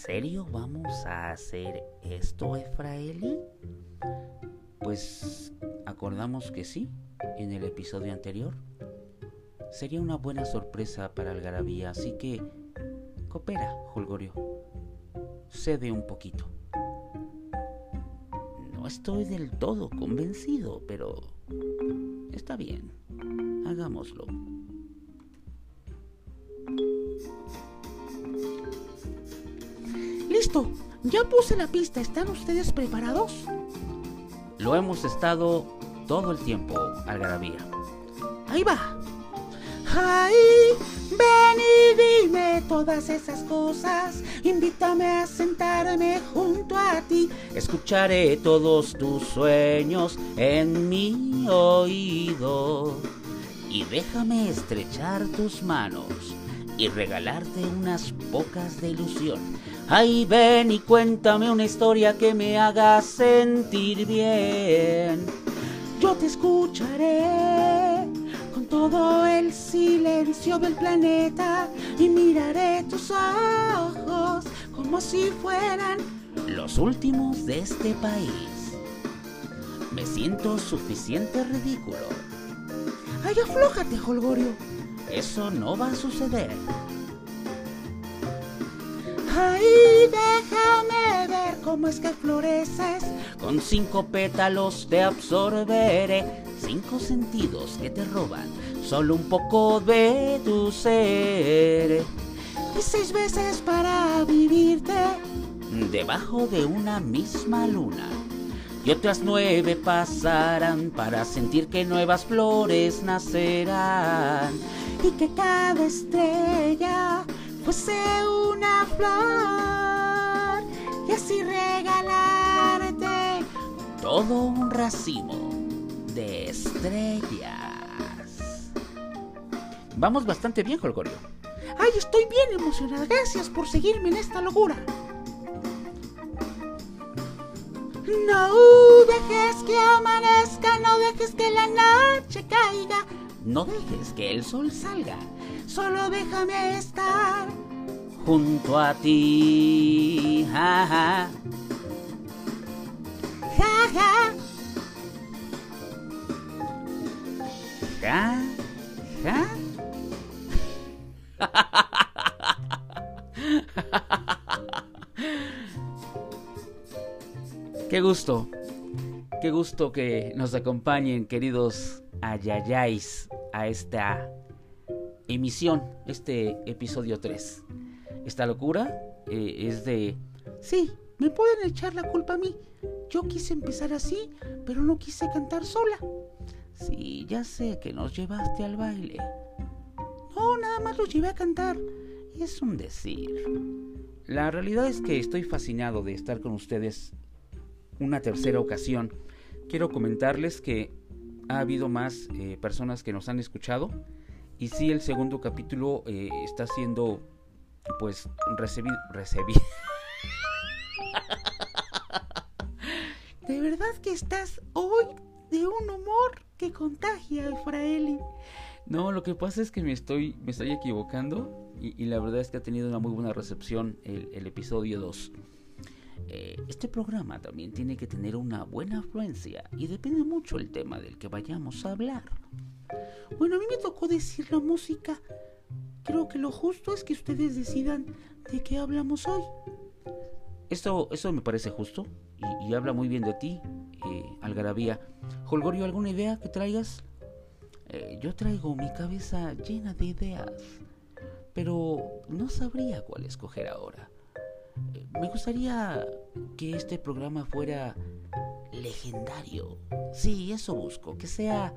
serio vamos a hacer esto, Efraeli? Pues acordamos que sí, en el episodio anterior. Sería una buena sorpresa para Algarabía, así que coopera, Holgorio. Cede un poquito. No estoy del todo convencido, pero está bien. Hagámoslo. Listo, ya puse la pista. ¿Están ustedes preparados? Lo hemos estado todo el tiempo, Algarabía. Ahí va. Ay, ven y dime todas esas cosas. Invítame a sentarme junto a ti. Escucharé todos tus sueños en mi oído. Y déjame estrechar tus manos y regalarte unas pocas de ilusión. Ay, ven y cuéntame una historia que me haga sentir bien. Yo te escucharé con todo el silencio del planeta y miraré tus ojos como si fueran los últimos de este país. Me siento suficiente ridículo. Ay, aflójate, Holgorio. Eso no va a suceder. Ay, déjame ver cómo es que floreces. Con cinco pétalos te absorberé. Cinco sentidos que te roban solo un poco de tu ser. Y seis veces para vivirte. Debajo de una misma luna. Y otras nueve pasarán para sentir que nuevas flores nacerán. Y que cada estrella fuese una flor y así regalarte todo un racimo de estrellas. Vamos bastante bien, Holgorio. Ay, estoy bien emocionada. Gracias por seguirme en esta locura. No dejes que amanezca, no dejes que la noche caiga, no dejes que el sol salga solo déjame estar junto a ti. Ja, ja. Ja, ja. Ja, ja. Qué gusto, qué gusto que nos acompañen, queridos ayayáis, a esta emisión, este episodio 3. Esta locura eh, es de... Sí, me pueden echar la culpa a mí. Yo quise empezar así, pero no quise cantar sola. Sí, ya sé que nos llevaste al baile. No, nada más los llevé a cantar. Es un decir. La realidad es que estoy fascinado de estar con ustedes una tercera ocasión. Quiero comentarles que ha habido más eh, personas que nos han escuchado y sí, el segundo capítulo eh, está siendo, pues, recibido. De verdad que estás hoy de un humor que contagia, Efraeli. No, lo que pasa es que me estoy, me estoy equivocando y, la verdad es que ha tenido una muy buena recepción el, el episodio 2. Eh, este programa también tiene que tener una buena afluencia y depende mucho el tema del que vayamos a hablar. Bueno, a mí me tocó decir la música. Creo que lo justo es que ustedes decidan de qué hablamos hoy. Esto, eso me parece justo y, habla muy bien de ti, eh, Algarabía. Holgorio, ¿alguna idea que traigas? Eh, yo traigo mi cabeza llena de ideas, pero no sabría cuál escoger ahora. Eh, me gustaría que este programa fuera legendario. Sí, eso busco, que sea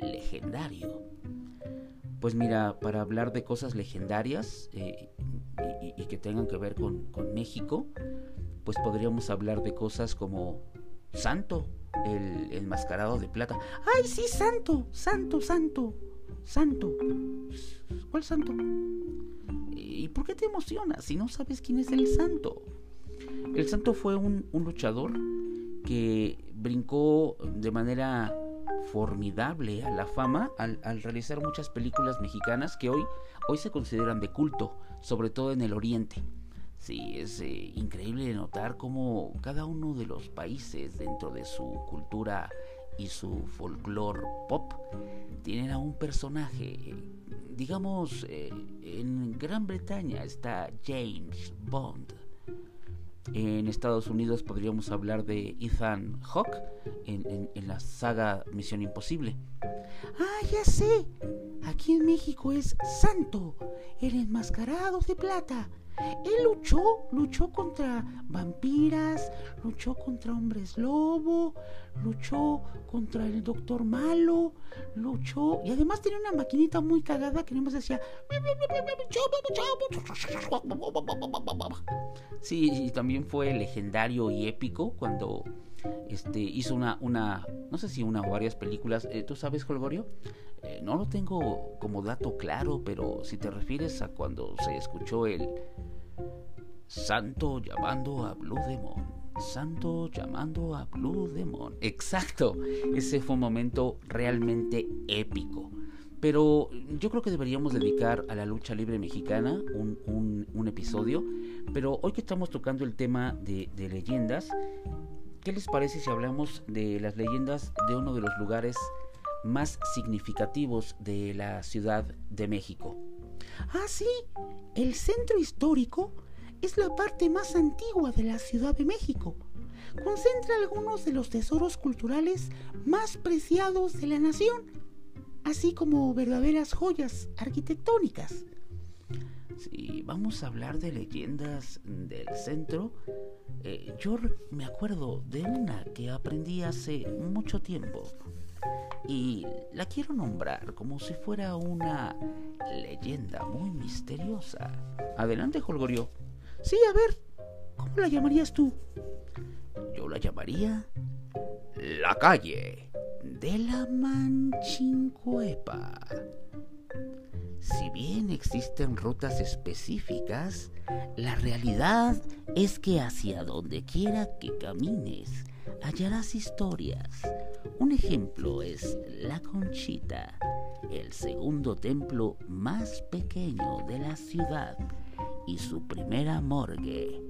legendario. Pues mira, para hablar de cosas legendarias eh, y, que tengan que ver con, México, pues podríamos hablar de cosas como Santo, el enmascarado de plata. ¡Ay, sí, Santo! Santo, Santo, Santo. ¿Cuál Santo? ¿Y por qué te emocionas si no sabes quién es el Santo? El Santo fue un, un luchador que brincó de manera formidable a la fama al, realizar muchas películas mexicanas que hoy, hoy se consideran de culto, sobre todo en el oriente. Sí, es eh, increíble notar cómo cada uno de los países dentro de su cultura y su folclore pop tienen a un personaje. Digamos, eh, en Gran Bretaña está James Bond. En Estados Unidos podríamos hablar de Ethan Hawke en, en la saga Misión Imposible. Ah, ya sé. Aquí en México es Santo, el enmascarado de plata. Él luchó, luchó contra vampiras, luchó contra hombres lobo, luchó contra el doctor malo, luchó y además tenía una maquinita muy cagada que más decía Sí, y también fue legendario y épico cuando este hizo una una no sé si una o varias películas, eh, ¿tú sabes Holgorio? Eh, no lo tengo como dato claro, pero si te refieres a cuando se escuchó el Santo llamando a Blue Demon. Santo llamando a Blue Demon. Exacto. Ese fue un momento realmente épico. Pero yo creo que deberíamos dedicar a la lucha libre mexicana un, un, episodio. Pero hoy que estamos tocando el tema de, de leyendas, ¿qué les parece si hablamos de las leyendas de uno de los lugares más significativos de la Ciudad de México? Ah, sí, el centro histórico es la parte más antigua de la Ciudad de México. Concentra algunos de los tesoros culturales más preciados de la nación, así como verdaderas joyas arquitectónicas. Si vamos a hablar de leyendas del centro, eh, yo me acuerdo de una que aprendí hace mucho tiempo y la quiero nombrar como si fuera una leyenda muy misteriosa. Adelante, Holgorio. Sí, a ver, ¿cómo la llamarías tú? Yo la llamaría la calle de la Manchincuepa. Si bien existen rutas específicas, la realidad es que hacia donde quiera que camines, hallarás historias. Un ejemplo es La Conchita, el segundo templo más pequeño de la ciudad y su primera morgue,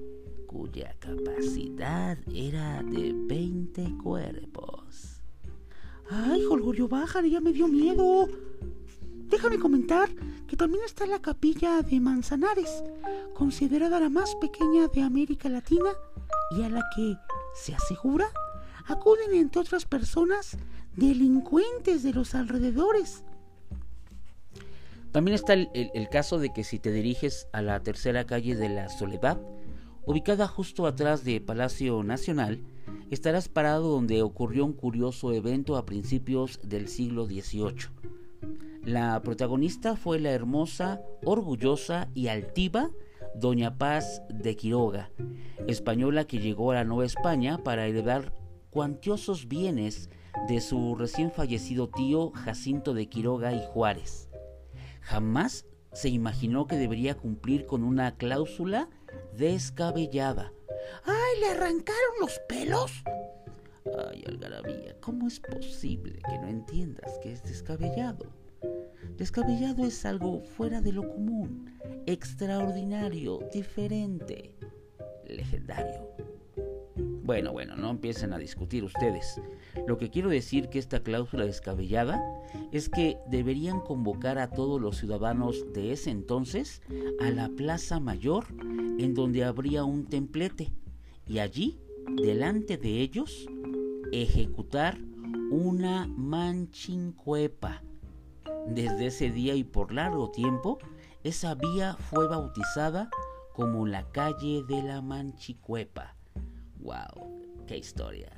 cuya capacidad era de 20 cuerpos. ¡Ay, Jolgorio, bájale! Ya me dio miedo. Déjame comentar que también está la capilla de Manzanares, considerada la más pequeña de América Latina y a la que, se asegura, acuden entre otras personas delincuentes de los alrededores también está el, caso de que si te diriges a la tercera calle de la Soledad, ubicada justo atrás de Palacio Nacional, estarás parado donde ocurrió un curioso evento a principios del siglo XVIII. La protagonista fue la hermosa, orgullosa y altiva Doña Paz de Quiroga, española que llegó a la Nueva España para heredar cuantiosos bienes de su recién fallecido tío Jacinto de Quiroga y Juárez jamás se imaginó que debería cumplir con una cláusula descabellada. ¡Ay, le arrancaron los pelos! Ay, Algarabía, ¿cómo es posible que no entiendas que es descabellado? Descabellado es algo fuera de lo común, extraordinario, diferente, legendario. Bueno, bueno, no empiecen a discutir ustedes. Lo que quiero decir que esta cláusula descabellada es que deberían convocar a todos los ciudadanos de ese entonces a la Plaza Mayor, en donde habría un templete, y allí, delante de ellos, ejecutar una manchincuepa. Desde ese día y por largo tiempo, esa vía fue bautizada como la calle de la Manchicuepa ¡Wow! ¡Qué historia!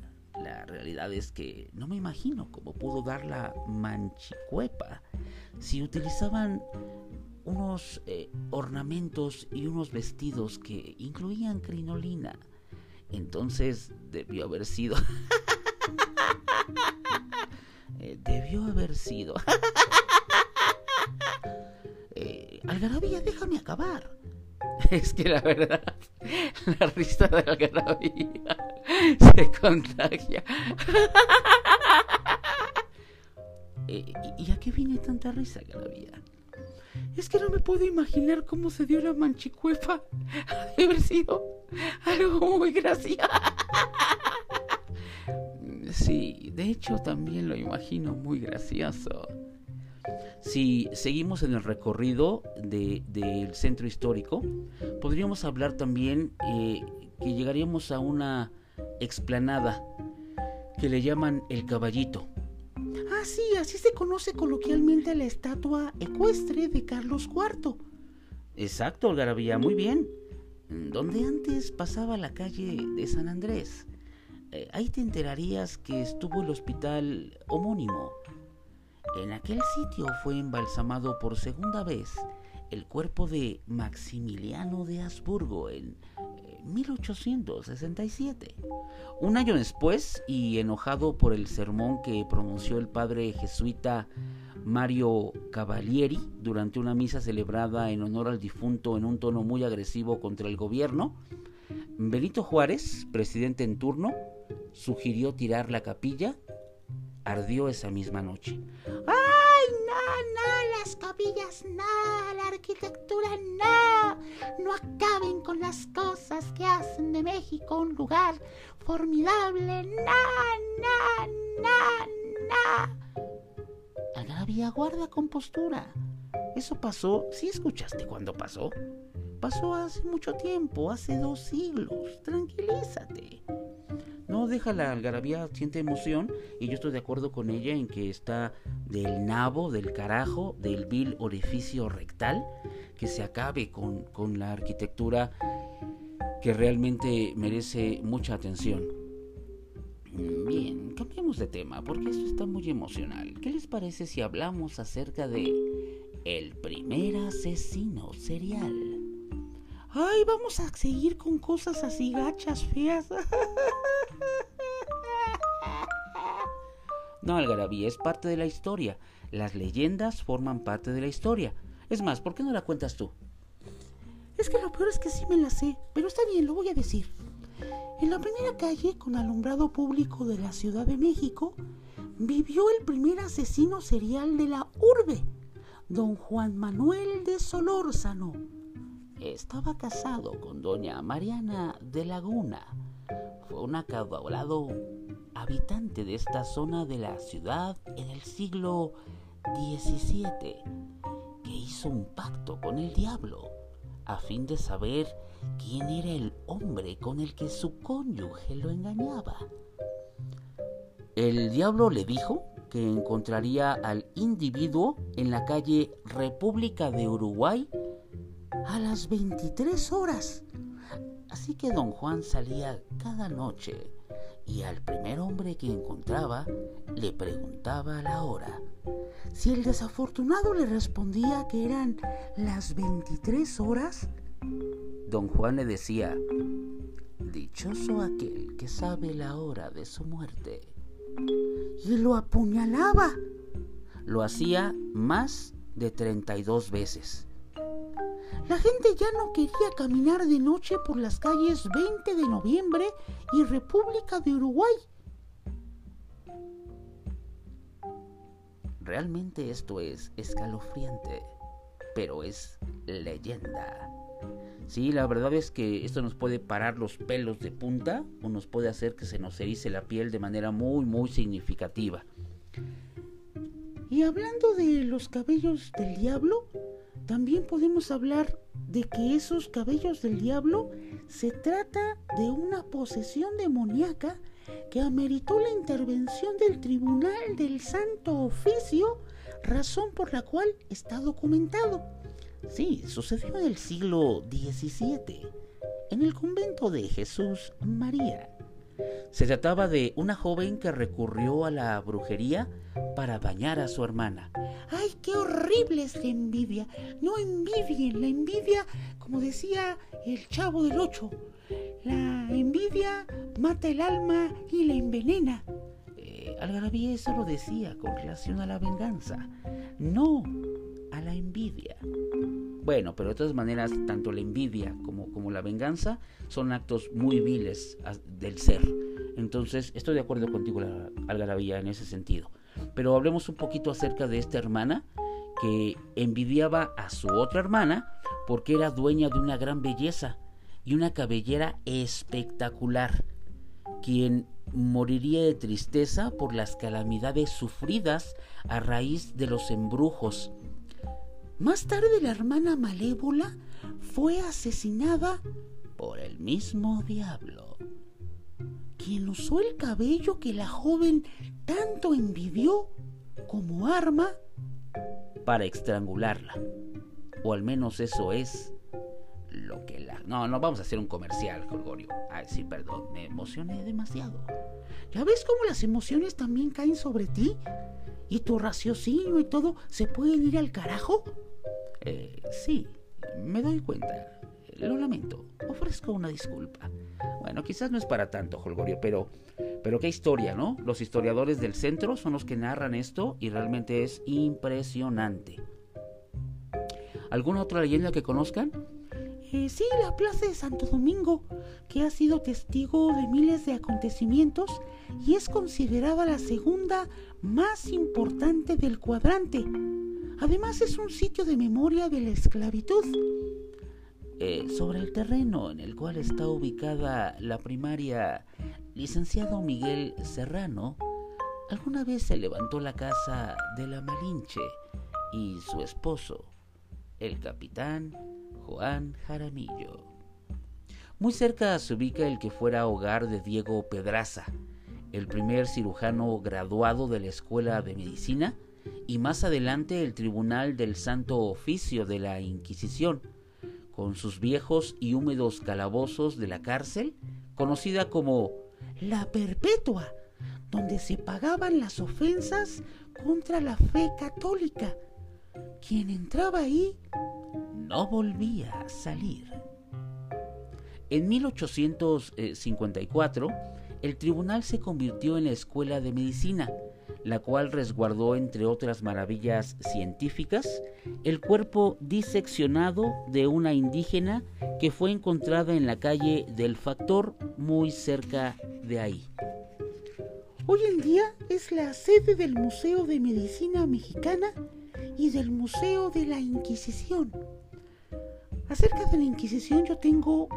La realidad es que no me imagino cómo pudo dar la manchicuepa si utilizaban unos eh, ornamentos y unos vestidos que incluían crinolina. Entonces debió haber sido... Eh, debió haber sido... Algarabía, déjame acabar. Es que la verdad, la risa de Algarabía se contagia. Eh, ¿Y a qué viene tanta risa, Algarabía? Es que no me puedo imaginar cómo se dio la manchicuefa. Ha haber sido algo muy gracioso. Sí, de hecho también lo imagino muy gracioso. Si seguimos en el recorrido del centro histórico, podríamos hablar también eh, que llegaríamos a una explanada que le llaman el caballito. Ah, sí, así se conoce coloquialmente la estatua ecuestre de Carlos IV. Exacto, Algarabía, muy bien. Donde antes pasaba la calle de San Andrés. Eh, ahí te enterarías que estuvo el hospital homónimo. En aquel sitio fue embalsamado por segunda vez el cuerpo de Maximiliano de Habsburgo en 1867. Un año después, y enojado por el sermón que pronunció el padre jesuita Mario Cavalieri durante una misa celebrada en honor al difunto en un tono muy agresivo contra el gobierno, Benito Juárez, presidente en turno, sugirió tirar la capilla. Ardió esa misma noche. ¡Ay, no, no! Las capillas, no, la arquitectura, no. No acaben con las cosas que hacen de México un lugar formidable, no, no, no, no. Agravia, guarda compostura. Eso pasó, si escuchaste cuando pasó. Pasó hace mucho tiempo, hace dos siglos. Tranquilízate. No deja la algarabía, siente emoción y yo estoy de acuerdo con ella en que está del nabo, del carajo, del vil orificio rectal, que se acabe con, con la arquitectura que realmente merece mucha atención. Bien, cambiemos de tema porque esto está muy emocional. ¿Qué les parece si hablamos acerca de el primer asesino serial? Ay, vamos a seguir con cosas así gachas, feas. No, Algarabía es parte de la historia. Las leyendas forman parte de la historia. Es más, ¿por qué no la cuentas tú? Es que lo peor es que sí me la sé, pero está bien, lo voy a decir. En la primera calle con alumbrado público de la Ciudad de México vivió el primer asesino serial de la urbe, don Juan Manuel de Solórzano. Estaba casado con doña Mariana de Laguna. Fue un acaudalado habitante de esta zona de la ciudad en el siglo XVII, que hizo un pacto con el diablo a fin de saber quién era el hombre con el que su cónyuge lo engañaba. El diablo le dijo que encontraría al individuo en la calle República de Uruguay a las 23 horas. Así que don Juan salía cada noche y al primer hombre que encontraba le preguntaba la hora. Si el desafortunado le respondía que eran las 23 horas, don Juan le decía, Dichoso aquel que sabe la hora de su muerte. Y lo apuñalaba. Lo hacía más de 32 veces. La gente ya no quería caminar de noche por las calles 20 de noviembre y República de Uruguay. Realmente esto es escalofriante, pero es leyenda. Sí, la verdad es que esto nos puede parar los pelos de punta o nos puede hacer que se nos erice la piel de manera muy, muy significativa. Y hablando de los cabellos del diablo, también podemos hablar de que esos cabellos del diablo se trata de una posesión demoníaca que ameritó la intervención del Tribunal del Santo Oficio, razón por la cual está documentado. Sí, sucedió en el siglo XVII, en el convento de Jesús María. Se trataba de una joven que recurrió a la brujería para bañar a su hermana. ¡Ay, qué horrible es la envidia! No envidien, la envidia, como decía el chavo del ocho, la envidia mata el alma y la envenena. Eh, Algarabía eso lo decía con relación a la venganza, no a la envidia. Bueno, pero de todas maneras, tanto la envidia como, como la venganza son actos muy viles del ser. Entonces, estoy de acuerdo contigo, Algarabía, en ese sentido. Pero hablemos un poquito acerca de esta hermana que envidiaba a su otra hermana porque era dueña de una gran belleza y una cabellera espectacular, quien moriría de tristeza por las calamidades sufridas a raíz de los embrujos. Más tarde la hermana malévola fue asesinada por el mismo diablo, quien usó el cabello que la joven tanto envidió como arma para estrangularla. O al menos eso es lo que la... No, no vamos a hacer un comercial, Gregorio. Ay, sí, perdón, me emocioné demasiado. ¿Ya ves cómo las emociones también caen sobre ti? ¿Y tu raciocinio y todo se pueden ir al carajo? Eh, sí, me doy cuenta. Lo lamento. Ofrezco una disculpa. Bueno, quizás no es para tanto, Holgorio, pero, pero qué historia, ¿no? Los historiadores del centro son los que narran esto y realmente es impresionante. ¿Alguna otra leyenda que conozcan? Eh, sí, la Plaza de Santo Domingo, que ha sido testigo de miles de acontecimientos y es considerada la segunda más importante del cuadrante. Además es un sitio de memoria de la esclavitud. Eh, sobre el terreno en el cual está ubicada la primaria licenciado Miguel Serrano, alguna vez se levantó la casa de la Malinche y su esposo, el capitán Juan Jaramillo. Muy cerca se ubica el que fuera hogar de Diego Pedraza, el primer cirujano graduado de la Escuela de Medicina y más adelante el Tribunal del Santo Oficio de la Inquisición, con sus viejos y húmedos calabozos de la cárcel, conocida como la Perpetua, donde se pagaban las ofensas contra la fe católica. Quien entraba ahí no volvía a salir. En 1854, el tribunal se convirtió en la escuela de medicina, la cual resguardó, entre otras maravillas científicas, el cuerpo diseccionado de una indígena que fue encontrada en la calle del Factor, muy cerca de ahí. Hoy en día es la sede del Museo de Medicina Mexicana y del Museo de la Inquisición. Acerca de la Inquisición yo tengo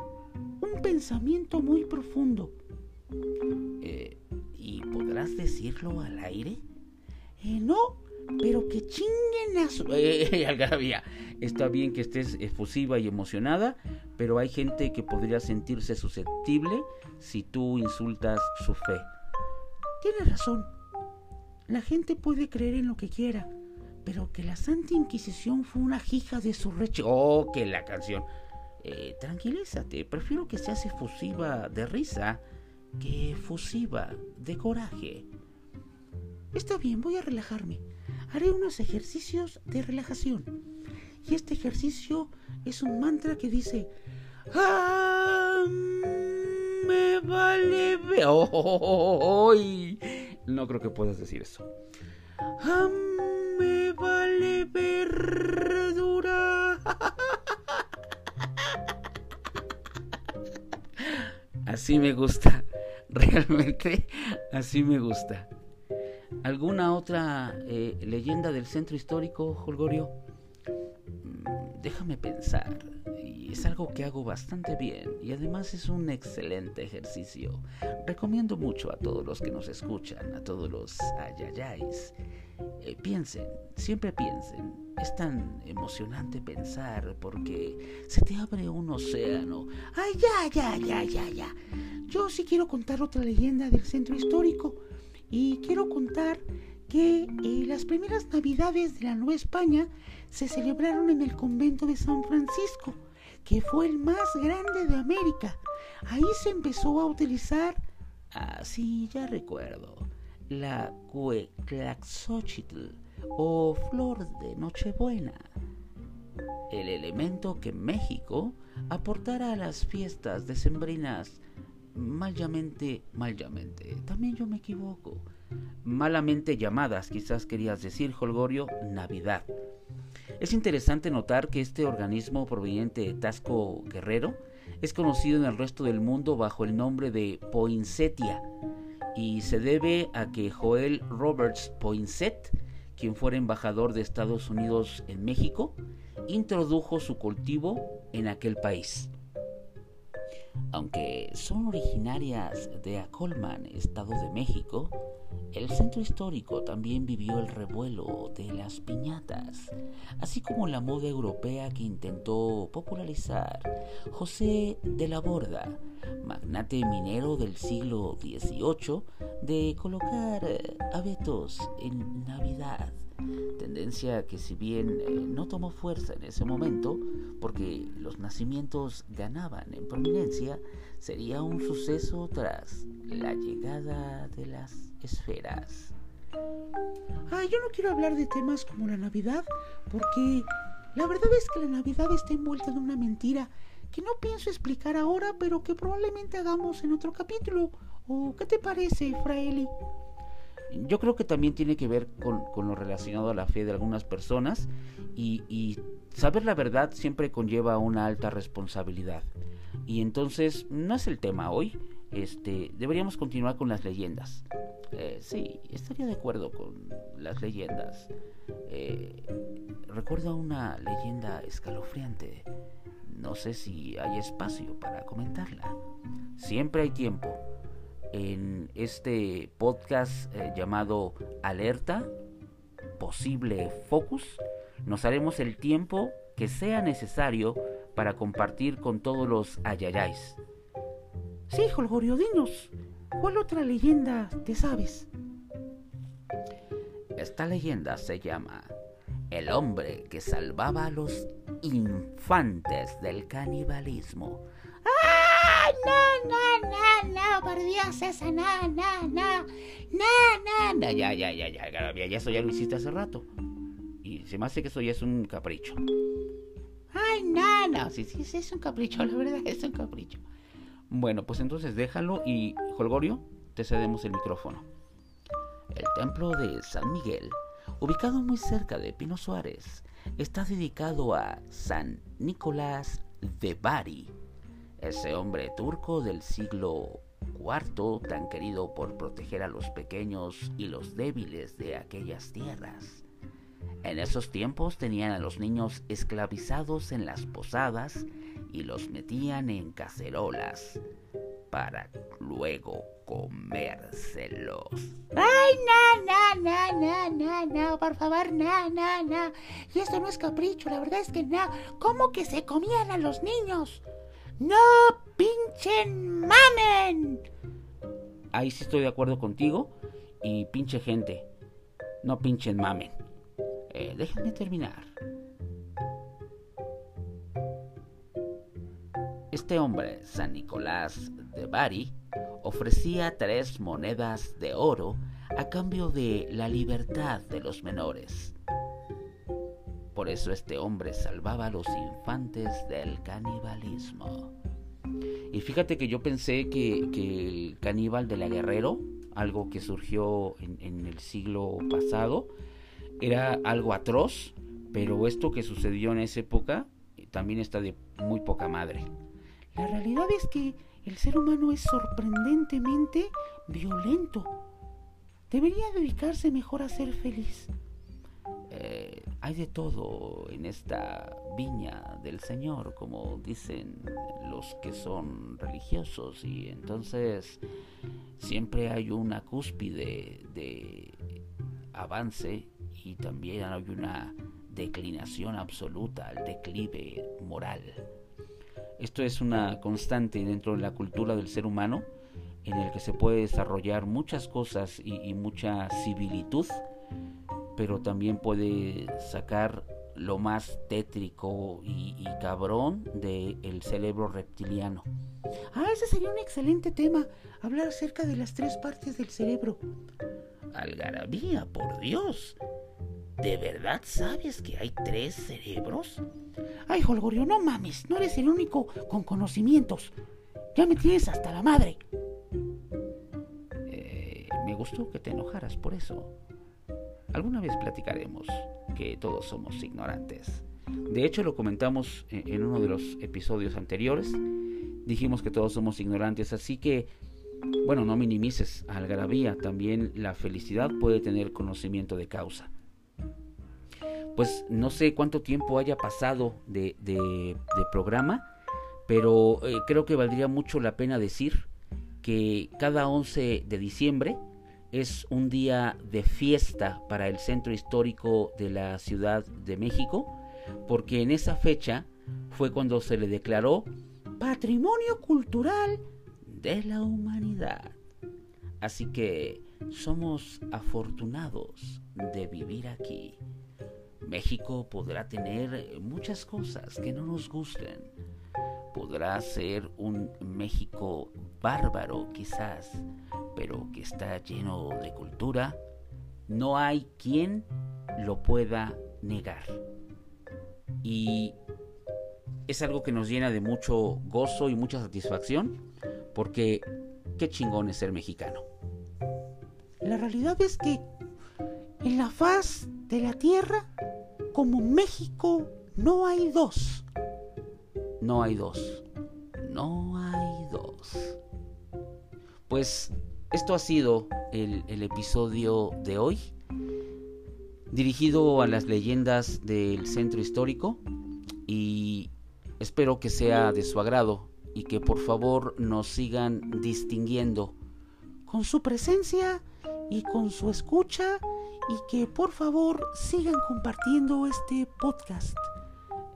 un pensamiento muy profundo. Decirlo al aire? Eh, no, pero que chinguen a su... Eh, Algarabía, está bien que estés efusiva y emocionada, pero hay gente que podría sentirse susceptible si tú insultas su fe. Tienes razón. La gente puede creer en lo que quiera, pero que la Santa Inquisición fue una hija de su reche... Oh, que la canción. Eh, tranquilízate, prefiero que seas efusiva de risa que efusiva de coraje. Está bien, voy a relajarme. Haré unos ejercicios de relajación. Y este ejercicio es un mantra que dice... ¡Ah, me vale... Oh, no creo que puedas decir eso. ¡Ah, me vale verdura! Así me gusta. Realmente así me gusta. ¿Alguna otra eh, leyenda del centro histórico, Holgorio? Mm, déjame pensar. Es algo que hago bastante bien y además es un excelente ejercicio. Recomiendo mucho a todos los que nos escuchan, a todos los ayayáis. Eh, piensen, siempre piensen. Es tan emocionante pensar porque se te abre un océano. ¡Ay, ya, ya, ya, ya, ya! Yo sí quiero contar otra leyenda del centro histórico y quiero contar que eh, las primeras navidades de la Nueva España se celebraron en el convento de San Francisco, que fue el más grande de América. Ahí se empezó a utilizar, ah, sí, ya recuerdo, la Cueclaxochitl o flor de Nochebuena, el elemento que México aportara a las fiestas decembrinas malamente, malamente, también yo me equivoco. Malamente llamadas, quizás querías decir, Holgorio, Navidad. Es interesante notar que este organismo proveniente de Tasco Guerrero es conocido en el resto del mundo bajo el nombre de Poinsettia y se debe a que Joel Roberts Poinsett, quien fuera embajador de Estados Unidos en México, introdujo su cultivo en aquel país. Aunque son originarias de Acolman, Estado de México, el centro histórico también vivió el revuelo de las piñatas, así como la moda europea que intentó popularizar José de la Borda, magnate minero del siglo XVIII, de colocar abetos en Navidad. Tendencia que si bien eh, no tomó fuerza en ese momento, porque los nacimientos ganaban en prominencia, sería un suceso tras la llegada de las esferas. Ah, yo no quiero hablar de temas como la Navidad, porque la verdad es que la Navidad está envuelta en una mentira que no pienso explicar ahora, pero que probablemente hagamos en otro capítulo. ¿O qué te parece, Fraeli? Yo creo que también tiene que ver con, lo relacionado a la fe de algunas personas y, saber la verdad siempre conlleva una alta responsabilidad. Y entonces no es el tema hoy. Este, deberíamos continuar con las leyendas. Eh, sí, estaría de acuerdo con las leyendas. Eh, recuerdo una leyenda escalofriante. No sé si hay espacio para comentarla. Siempre hay tiempo en este podcast eh, llamado Alerta, posible focus, nos haremos el tiempo que sea necesario para compartir con todos los ayayáis. Sí, Holgorio, dinos, ¿cuál otra leyenda te sabes? Esta leyenda se llama El hombre que salvaba a los infantes del canibalismo. ¡Ay, no, no, no, no! Por Dios, esa, no, no, no, no, no, Ya, ya, ya, ya, ya, ya, eso ya lo hiciste hace rato. Y se me hace que eso ya es un capricho. Ay, no, sí, sí, sí, es un capricho, la verdad, es un capricho. Bueno, pues entonces déjalo y, Holgorio, te cedemos el micrófono. El templo de San Miguel, ubicado muy cerca de Pino Suárez, está dedicado a San Nicolás de Bari, ese hombre turco del siglo IV, tan querido por proteger a los pequeños y los débiles de aquellas tierras. En esos tiempos tenían a los niños esclavizados en las posadas y los metían en cacerolas para luego comérselos. ¡Ay, no, no, no, no, no, no! Por favor, no, no, no. Y esto no es capricho, la verdad es que no. ¿Cómo que se comían a los niños? ¡No pinchen mamen! Ahí sí estoy de acuerdo contigo. Y pinche gente, no pinchen mamen. Eh, déjenme terminar. Este hombre, San Nicolás de Bari, ofrecía tres monedas de oro a cambio de la libertad de los menores. Por eso este hombre salvaba a los infantes del canibalismo. Y fíjate que yo pensé que, el caníbal de la Guerrero, algo que surgió en, el siglo pasado, era algo atroz, pero esto que sucedió en esa época también está de muy poca madre. La realidad es que el ser humano es sorprendentemente violento. Debería dedicarse mejor a ser feliz. Eh, hay de todo en esta viña del Señor, como dicen los que son religiosos, y entonces siempre hay una cúspide de avance y también hay una declinación absoluta, al declive moral. Esto es una constante dentro de la cultura del ser humano en el que se puede desarrollar muchas cosas y, y mucha civilitud pero también puede sacar lo más tétrico y, cabrón del cerebro reptiliano. Ah, ese sería un excelente tema, hablar acerca de las tres partes del cerebro. Algarabía, por Dios. ¿De verdad sabes que hay tres cerebros? Ay, Holgorio, no mames, no eres el único con conocimientos. Ya me tienes hasta la madre. Eh, me gustó que te enojaras por eso. Alguna vez platicaremos que todos somos ignorantes. De hecho, lo comentamos en uno de los episodios anteriores. Dijimos que todos somos ignorantes, así que, bueno, no minimices algarabía. También la felicidad puede tener conocimiento de causa. Pues no sé cuánto tiempo haya pasado de, programa, pero eh, creo que valdría mucho la pena decir que cada 11 de diciembre es un día de fiesta para el centro histórico de la Ciudad de México, porque en esa fecha fue cuando se le declaró Patrimonio Cultural de la Humanidad. Así que somos afortunados de vivir aquí. México podrá tener muchas cosas que no nos gusten. Podrá ser un México bárbaro quizás, pero que está lleno de cultura. No hay quien lo pueda negar. Y es algo que nos llena de mucho gozo y mucha satisfacción, porque qué chingón es ser mexicano. La realidad es que en la faz de la tierra, como México, no hay dos. No hay dos. No hay dos. Pues esto ha sido el, el episodio de hoy, dirigido a las leyendas del centro histórico y espero que sea de su agrado y que por favor nos sigan distinguiendo con su presencia y con su escucha y que por favor sigan compartiendo este podcast.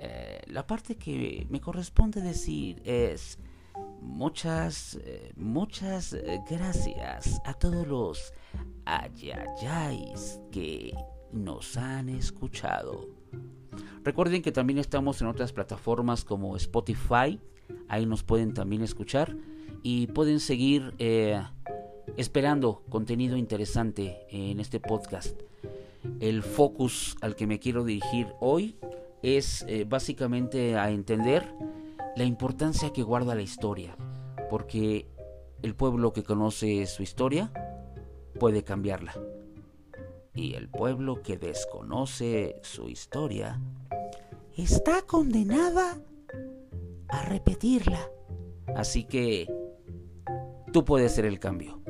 Eh, la parte que me corresponde decir es muchas, eh, muchas gracias a todos los ayayáis que nos han escuchado. Recuerden que también estamos en otras plataformas como Spotify, ahí nos pueden también escuchar y pueden seguir eh, esperando contenido interesante en este podcast. El focus al que me quiero dirigir hoy es eh, básicamente a entender la importancia que guarda la historia, porque el pueblo que conoce su historia puede cambiarla. Y el pueblo que desconoce su historia está condenada a repetirla. Así que tú puedes ser el cambio.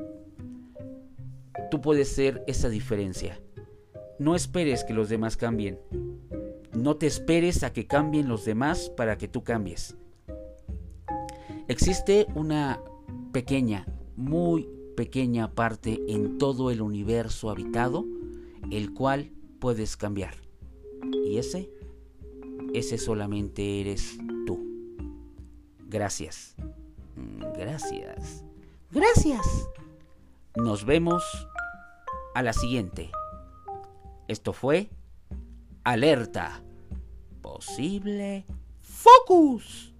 Tú puedes ser esa diferencia. No esperes que los demás cambien. No te esperes a que cambien los demás para que tú cambies. Existe una pequeña, muy pequeña parte en todo el universo habitado, el cual puedes cambiar. Y ese, ese solamente eres tú. Gracias. Gracias. Gracias. Nos vemos a la siguiente. Esto fue Alerta. Posible Focus.